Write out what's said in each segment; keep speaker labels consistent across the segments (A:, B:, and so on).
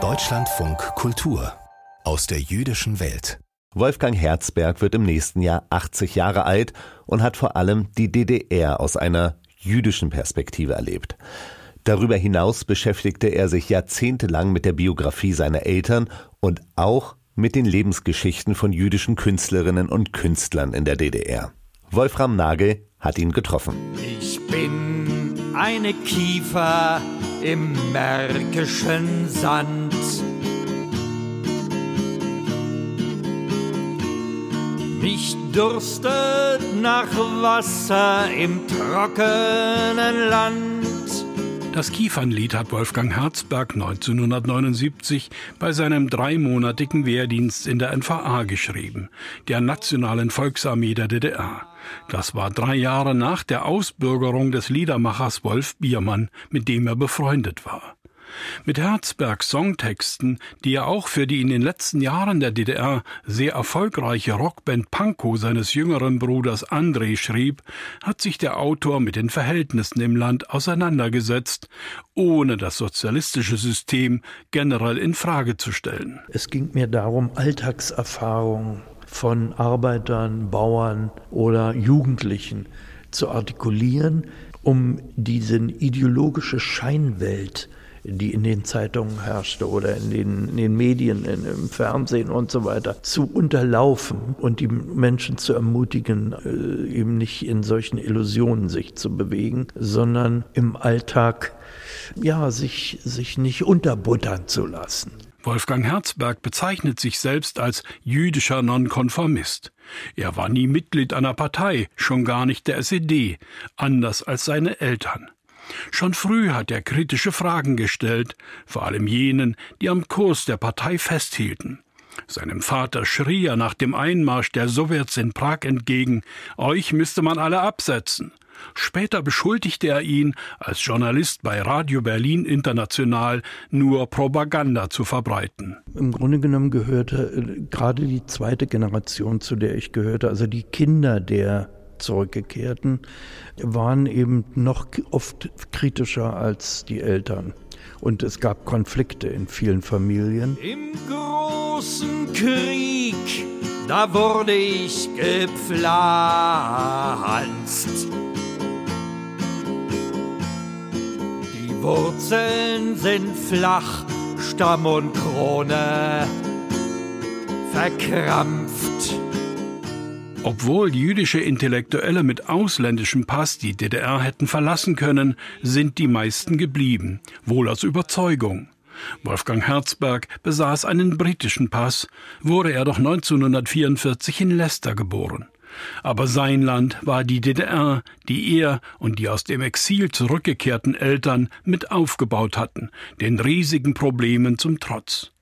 A: Deutschlandfunk Kultur aus der jüdischen Welt.
B: Wolfgang Herzberg wird im nächsten Jahr 80 Jahre alt und hat vor allem die DDR aus einer jüdischen Perspektive erlebt. Darüber hinaus beschäftigte er sich jahrzehntelang mit der Biografie seiner Eltern und auch mit den Lebensgeschichten von jüdischen Künstlerinnen und Künstlern in der DDR. Wolfram Nagel hat ihn getroffen.
C: Ich bin eine Kiefer im märkischen Sand. Mich durstet nach Wasser im trockenen Land.
D: Das Kiefernlied hat Wolfgang Herzberg 1979 bei seinem dreimonatigen Wehrdienst in der NVA geschrieben, der Nationalen Volksarmee der DDR. Das war drei Jahre nach der Ausbürgerung des Liedermachers Wolf Biermann, mit dem er befreundet war. Mit Herzbergs Songtexten, die er auch für die in den letzten Jahren der DDR sehr erfolgreiche Rockband Pankow seines jüngeren Bruders André schrieb, hat sich der Autor mit den Verhältnissen im Land auseinandergesetzt, ohne das sozialistische System generell in Frage zu stellen.
E: Es ging mir darum, Alltagserfahrungen von Arbeitern, Bauern oder Jugendlichen zu artikulieren, um diese ideologische Scheinwelt die in den Zeitungen herrschte oder in den, in den Medien, in, im Fernsehen und so weiter, zu unterlaufen und die Menschen zu ermutigen, äh, eben nicht in solchen Illusionen sich zu bewegen, sondern im Alltag ja, sich, sich nicht unterbuttern zu lassen.
D: Wolfgang Herzberg bezeichnet sich selbst als jüdischer Nonkonformist. Er war nie Mitglied einer Partei, schon gar nicht der SED, anders als seine Eltern. Schon früh hat er kritische Fragen gestellt, vor allem jenen, die am Kurs der Partei festhielten. Seinem Vater schrie er nach dem Einmarsch der Sowjets in Prag entgegen, euch müsste man alle absetzen. Später beschuldigte er ihn, als Journalist bei Radio Berlin International nur Propaganda zu verbreiten.
E: Im Grunde genommen gehörte äh, gerade die zweite Generation, zu der ich gehörte, also die Kinder der Zurückgekehrten waren eben noch oft kritischer als die Eltern. Und es gab Konflikte in vielen Familien.
C: Im großen Krieg, da wurde ich gepflanzt. Wurzeln sind flach, Stamm und Krone verkrampft.
D: Obwohl jüdische Intellektuelle mit ausländischem Pass die DDR hätten verlassen können, sind die meisten geblieben, wohl aus Überzeugung. Wolfgang Herzberg besaß einen britischen Pass, wurde er doch 1944 in Leicester geboren. Aber sein Land war die DDR, die er und die aus dem Exil zurückgekehrten Eltern mit aufgebaut hatten, den riesigen Problemen zum Trotz.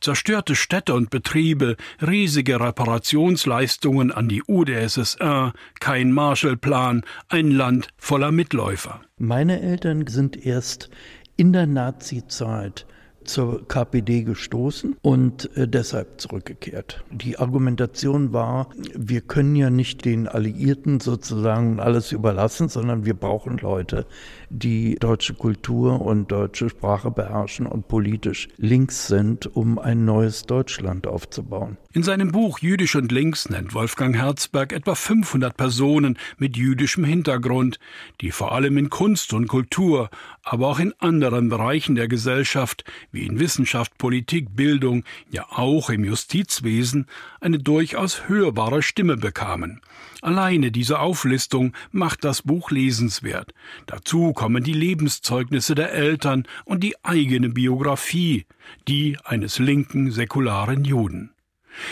D: Zerstörte Städte und Betriebe, riesige Reparationsleistungen an die UdSSR, kein Marshallplan, ein Land voller Mitläufer.
E: Meine Eltern sind erst in der Nazizeit zur KPD gestoßen und äh, deshalb zurückgekehrt. Die Argumentation war, wir können ja nicht den Alliierten sozusagen alles überlassen, sondern wir brauchen Leute, die deutsche Kultur und deutsche Sprache beherrschen und politisch links sind, um ein neues Deutschland aufzubauen.
D: In seinem Buch Jüdisch und Links nennt Wolfgang Herzberg etwa 500 Personen mit jüdischem Hintergrund, die vor allem in Kunst und Kultur, aber auch in anderen Bereichen der Gesellschaft wie in Wissenschaft, Politik, Bildung, ja auch im Justizwesen eine durchaus hörbare Stimme bekamen. Alleine diese Auflistung macht das Buch lesenswert. Dazu kommen die Lebenszeugnisse der Eltern und die eigene Biografie, die eines linken säkularen Juden.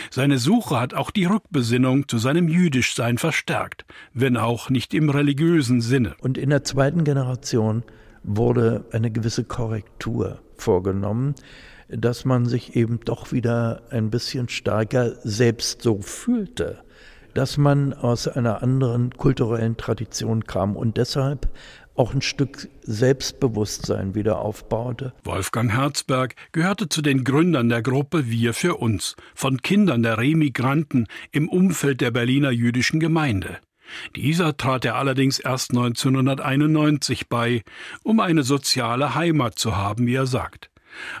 D: Seine Suche hat auch die Rückbesinnung zu seinem Jüdischsein verstärkt, wenn auch nicht im religiösen Sinne.
E: Und in der zweiten Generation wurde eine gewisse Korrektur vorgenommen, dass man sich eben doch wieder ein bisschen stärker selbst so fühlte dass man aus einer anderen kulturellen Tradition kam und deshalb auch ein Stück Selbstbewusstsein wieder aufbaute.
D: Wolfgang Herzberg gehörte zu den Gründern der Gruppe Wir für uns, von Kindern der Remigranten im Umfeld der Berliner jüdischen Gemeinde. Dieser trat er allerdings erst 1991 bei, um eine soziale Heimat zu haben, wie er sagt.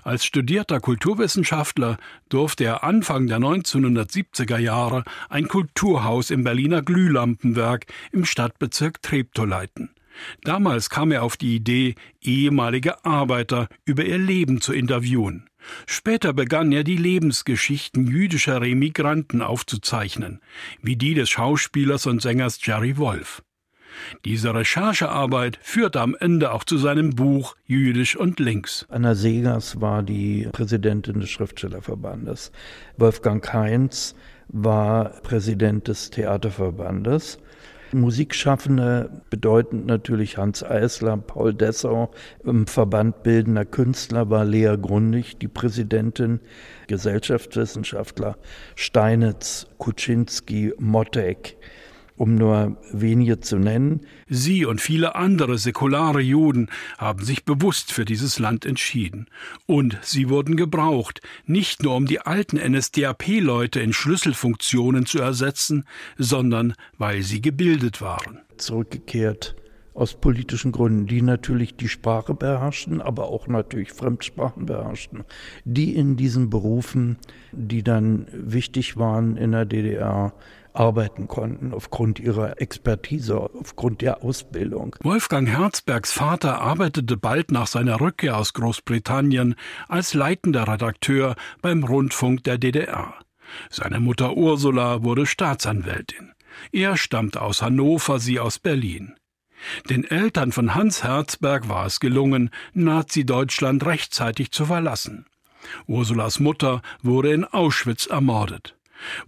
D: Als studierter Kulturwissenschaftler durfte er Anfang der 1970er Jahre ein Kulturhaus im Berliner Glühlampenwerk im Stadtbezirk Treptow leiten. Damals kam er auf die Idee, ehemalige Arbeiter über ihr Leben zu interviewen. Später begann er die Lebensgeschichten jüdischer Remigranten aufzuzeichnen, wie die des Schauspielers und Sängers Jerry Wolf. Diese Recherchearbeit führte am Ende auch zu seinem Buch Jüdisch und Links.
E: Anna Segers war die Präsidentin des Schriftstellerverbandes. Wolfgang Heinz war Präsident des Theaterverbandes. Musikschaffende bedeutend natürlich Hans Eisler, Paul Dessau. Im Verband Bildender Künstler war Lea Grundig die Präsidentin, Gesellschaftswissenschaftler Steinitz, Kuczynski, Mottek um nur wenige zu nennen.
D: Sie und viele andere säkulare Juden haben sich bewusst für dieses Land entschieden. Und sie wurden gebraucht, nicht nur um die alten NSDAP-Leute in Schlüsselfunktionen zu ersetzen, sondern weil sie gebildet waren.
E: Zurückgekehrt aus politischen Gründen, die natürlich die Sprache beherrschten, aber auch natürlich Fremdsprachen beherrschten, die in diesen Berufen, die dann wichtig waren in der DDR, arbeiten konnten aufgrund ihrer Expertise, aufgrund der Ausbildung.
D: Wolfgang Herzbergs Vater arbeitete bald nach seiner Rückkehr aus Großbritannien als leitender Redakteur beim Rundfunk der DDR. Seine Mutter Ursula wurde Staatsanwältin. Er stammte aus Hannover, sie aus Berlin. Den Eltern von Hans Herzberg war es gelungen, Nazi-Deutschland rechtzeitig zu verlassen. Ursulas Mutter wurde in Auschwitz ermordet.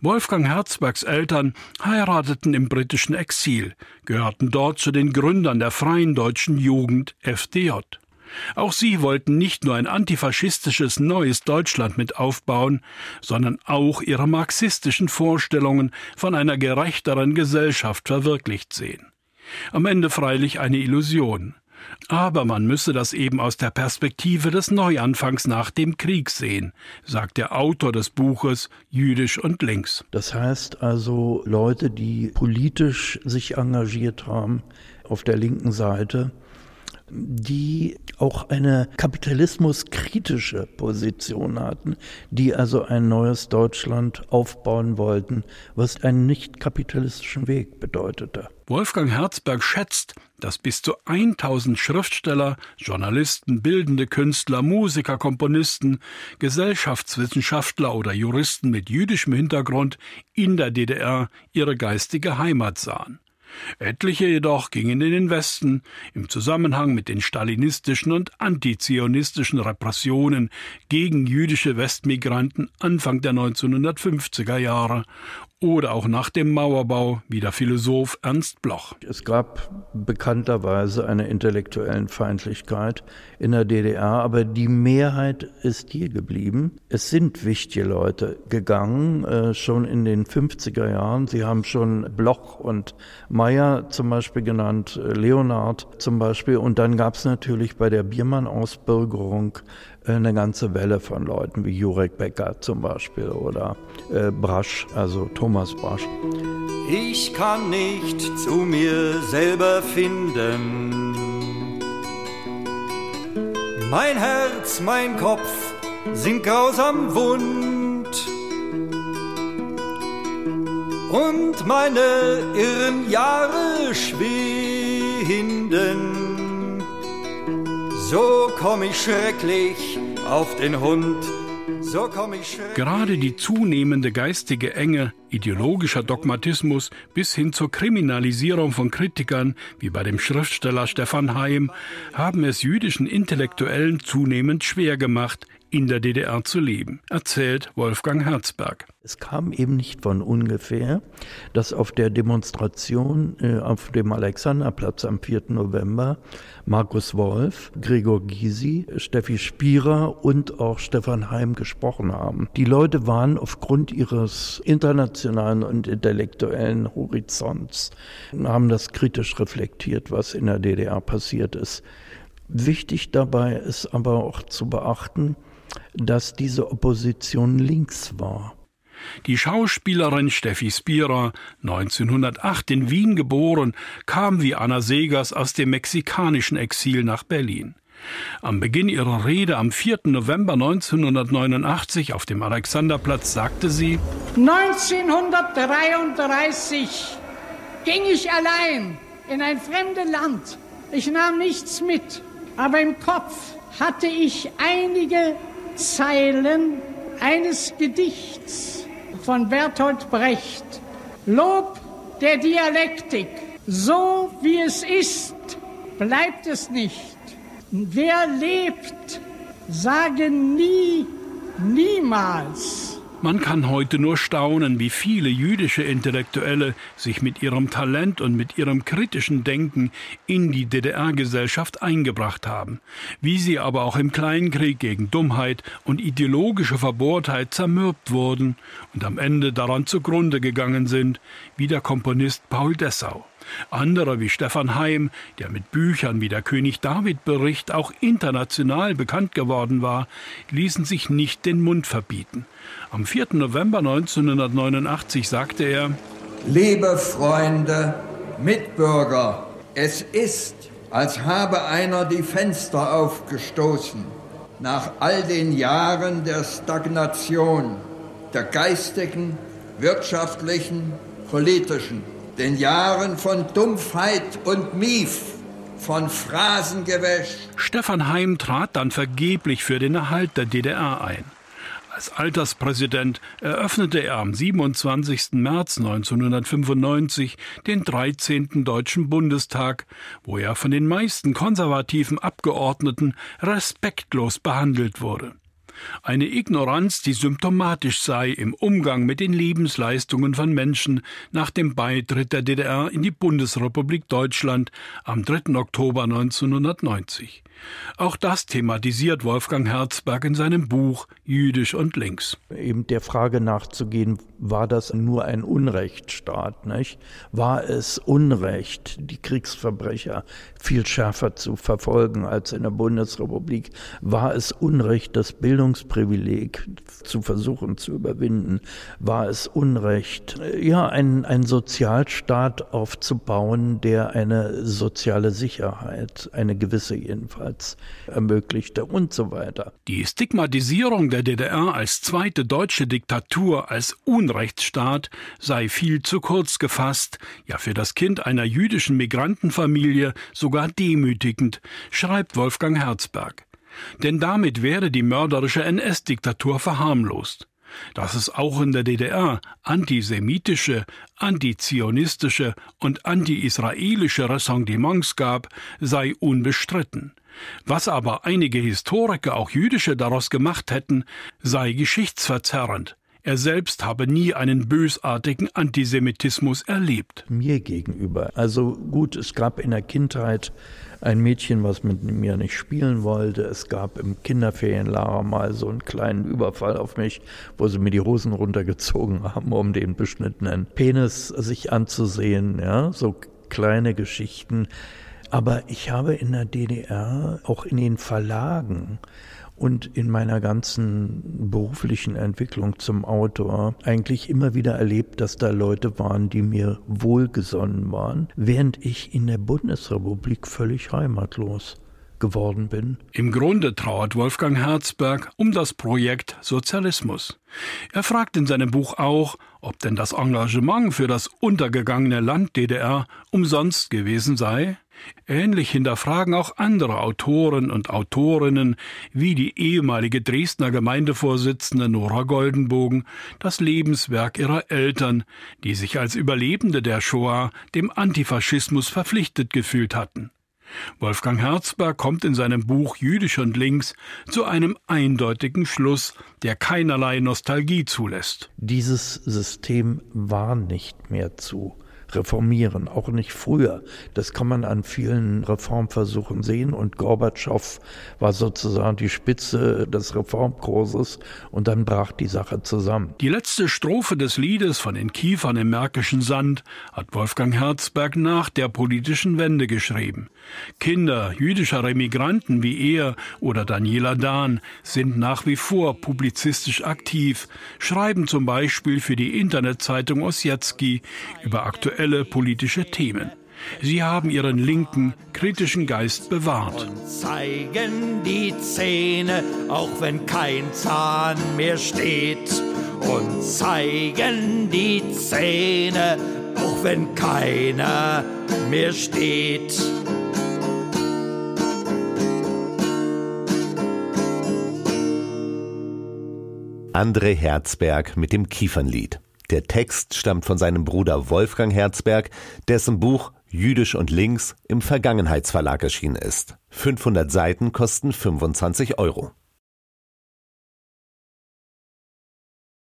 D: Wolfgang Herzbergs Eltern heirateten im britischen Exil, gehörten dort zu den Gründern der Freien Deutschen Jugend FDJ. Auch sie wollten nicht nur ein antifaschistisches neues Deutschland mit aufbauen, sondern auch ihre marxistischen Vorstellungen von einer gerechteren Gesellschaft verwirklicht sehen. Am Ende freilich eine Illusion. Aber man müsse das eben aus der Perspektive des Neuanfangs nach dem Krieg sehen, sagt der Autor des Buches Jüdisch und Links.
E: Das heißt also Leute, die politisch sich engagiert haben auf der linken Seite, die auch eine kapitalismuskritische Position hatten, die also ein neues Deutschland aufbauen wollten, was einen nicht kapitalistischen Weg bedeutete.
D: Wolfgang Herzberg schätzt, dass bis zu 1000 Schriftsteller, Journalisten, bildende Künstler, Musiker, Komponisten, Gesellschaftswissenschaftler oder Juristen mit jüdischem Hintergrund in der DDR ihre geistige Heimat sahen. Etliche jedoch gingen in den Westen im Zusammenhang mit den stalinistischen und antizionistischen Repressionen gegen jüdische Westmigranten Anfang der 1950er Jahre oder auch nach dem Mauerbau, wie der Philosoph Ernst Bloch.
E: Es gab bekannterweise eine intellektuellen Feindlichkeit in der DDR, aber die Mehrheit ist hier geblieben. Es sind wichtige Leute gegangen, äh, schon in den 50er Jahren. Sie haben schon Bloch und Meyer zum Beispiel genannt, äh, Leonard zum Beispiel. Und dann gab es natürlich bei der Biermann-Ausbürgerung eine ganze Welle von Leuten wie Jurek Becker zum Beispiel oder äh, Brasch, also Thomas Brasch.
C: Ich kann nicht zu mir selber finden. Mein Herz, mein Kopf sind grausam wund. Und meine irren Jahre schwinden so komm ich schrecklich den Hund. So komm ich schrecklich.
D: Gerade die zunehmende geistige Enge, ideologischer Dogmatismus bis hin zur Kriminalisierung von Kritikern, wie bei dem Schriftsteller Stefan Heim, haben es jüdischen Intellektuellen zunehmend schwer gemacht, in der DDR zu leben, erzählt Wolfgang Herzberg.
E: Es kam eben nicht von ungefähr, dass auf der Demonstration äh, auf dem Alexanderplatz am 4. November Markus Wolf, Gregor Gysi, Steffi Spierer und auch Stefan Heim gesprochen haben. Die Leute waren aufgrund ihres internationalen und intellektuellen Horizonts, haben das kritisch reflektiert, was in der DDR passiert ist. Wichtig dabei ist aber auch zu beachten, dass diese Opposition links war.
D: Die Schauspielerin Steffi Spira, 1908 in Wien geboren, kam wie Anna Segers aus dem mexikanischen Exil nach Berlin. Am Beginn ihrer Rede am 4. November 1989 auf dem Alexanderplatz sagte sie
F: 1933 ging ich allein in ein fremdes Land. Ich nahm nichts mit, aber im Kopf hatte ich einige Zeilen eines Gedichts von Bertolt Brecht. Lob der Dialektik. So wie es ist, bleibt es nicht. Wer lebt, sage nie, niemals.
D: Man kann heute nur staunen, wie viele jüdische Intellektuelle sich mit ihrem Talent und mit ihrem kritischen Denken in die DDR-Gesellschaft eingebracht haben, wie sie aber auch im Kleinkrieg gegen Dummheit und ideologische Verbohrtheit zermürbt wurden und am Ende daran zugrunde gegangen sind, wie der Komponist Paul Dessau. Andere wie Stefan Heim, der mit Büchern wie der König David Bericht auch international bekannt geworden war, ließen sich nicht den Mund verbieten. Am 4. November 1989 sagte er
G: Liebe Freunde, Mitbürger, es ist, als habe einer die Fenster aufgestoßen. Nach all den Jahren der Stagnation, der geistigen, wirtschaftlichen, politischen den Jahren von Dumpfheit und Mief, von Phrasengewäsch.
D: Stefan Heim trat dann vergeblich für den Erhalt der DDR ein. Als Alterspräsident eröffnete er am 27. März 1995 den 13. Deutschen Bundestag, wo er von den meisten konservativen Abgeordneten respektlos behandelt wurde. Eine Ignoranz, die symptomatisch sei im Umgang mit den Lebensleistungen von Menschen nach dem Beitritt der DDR in die Bundesrepublik Deutschland am 3. Oktober 1990. Auch das thematisiert Wolfgang Herzberg in seinem Buch Jüdisch und Links.
E: Eben der Frage nachzugehen, war das nur ein Unrechtsstaat? Nicht? War es Unrecht, die Kriegsverbrecher viel schärfer zu verfolgen als in der Bundesrepublik? War es Unrecht, das Bildungsprivileg zu versuchen zu überwinden? War es Unrecht, ja, einen, einen Sozialstaat aufzubauen, der eine soziale Sicherheit, eine gewisse jedenfalls, ermöglichte und so weiter.
D: Die Stigmatisierung der DDR als zweite deutsche Diktatur, als Unrechtsstaat sei viel zu kurz gefasst, ja für das Kind einer jüdischen Migrantenfamilie sogar demütigend, schreibt Wolfgang Herzberg. Denn damit werde die mörderische NS-Diktatur verharmlost. Dass es auch in der DDR antisemitische, antizionistische und anti-israelische Ressentiments gab, sei unbestritten. Was aber einige Historiker, auch jüdische, daraus gemacht hätten, sei geschichtsverzerrend. Er selbst habe nie einen bösartigen Antisemitismus erlebt.
E: Mir gegenüber. Also gut, es gab in der Kindheit ein Mädchen, was mit mir nicht spielen wollte. Es gab im Kinderferienlager mal so einen kleinen Überfall auf mich, wo sie mir die Hosen runtergezogen haben, um den beschnittenen Penis sich anzusehen. Ja, so kleine Geschichten. Aber ich habe in der DDR auch in den Verlagen und in meiner ganzen beruflichen Entwicklung zum Autor eigentlich immer wieder erlebt, dass da Leute waren, die mir wohlgesonnen waren, während ich in der Bundesrepublik völlig heimatlos geworden bin.
D: Im Grunde trauert Wolfgang Herzberg um das Projekt Sozialismus. Er fragt in seinem Buch auch, ob denn das Engagement für das untergegangene Land DDR umsonst gewesen sei. Ähnlich hinterfragen auch andere Autoren und Autorinnen wie die ehemalige Dresdner Gemeindevorsitzende Nora Goldenbogen das Lebenswerk ihrer Eltern, die sich als Überlebende der Shoah dem Antifaschismus verpflichtet gefühlt hatten. Wolfgang Herzberg kommt in seinem Buch Jüdisch und Links zu einem eindeutigen Schluss, der keinerlei Nostalgie zulässt.
E: Dieses System war nicht mehr zu reformieren, auch nicht früher. Das kann man an vielen Reformversuchen sehen und Gorbatschow war sozusagen die Spitze des Reformkurses und dann brach die Sache zusammen.
D: Die letzte Strophe des Liedes von den Kiefern im Märkischen Sand hat Wolfgang Herzberg nach der politischen Wende geschrieben. Kinder jüdischer Remigranten wie er oder Daniela Dahn sind nach wie vor publizistisch aktiv, schreiben zum Beispiel für die Internetzeitung Ossietzky über aktuelle politische Themen. Sie haben ihren linken, kritischen Geist bewahrt.
C: Und zeigen die Zähne, auch wenn kein Zahn mehr steht. Und zeigen die Zähne, auch wenn keiner mehr steht.
B: André Herzberg mit dem Kiefernlied. Der Text stammt von seinem Bruder Wolfgang Herzberg, dessen Buch Jüdisch und Links im Vergangenheitsverlag erschienen ist. 500 Seiten kosten 25 Euro.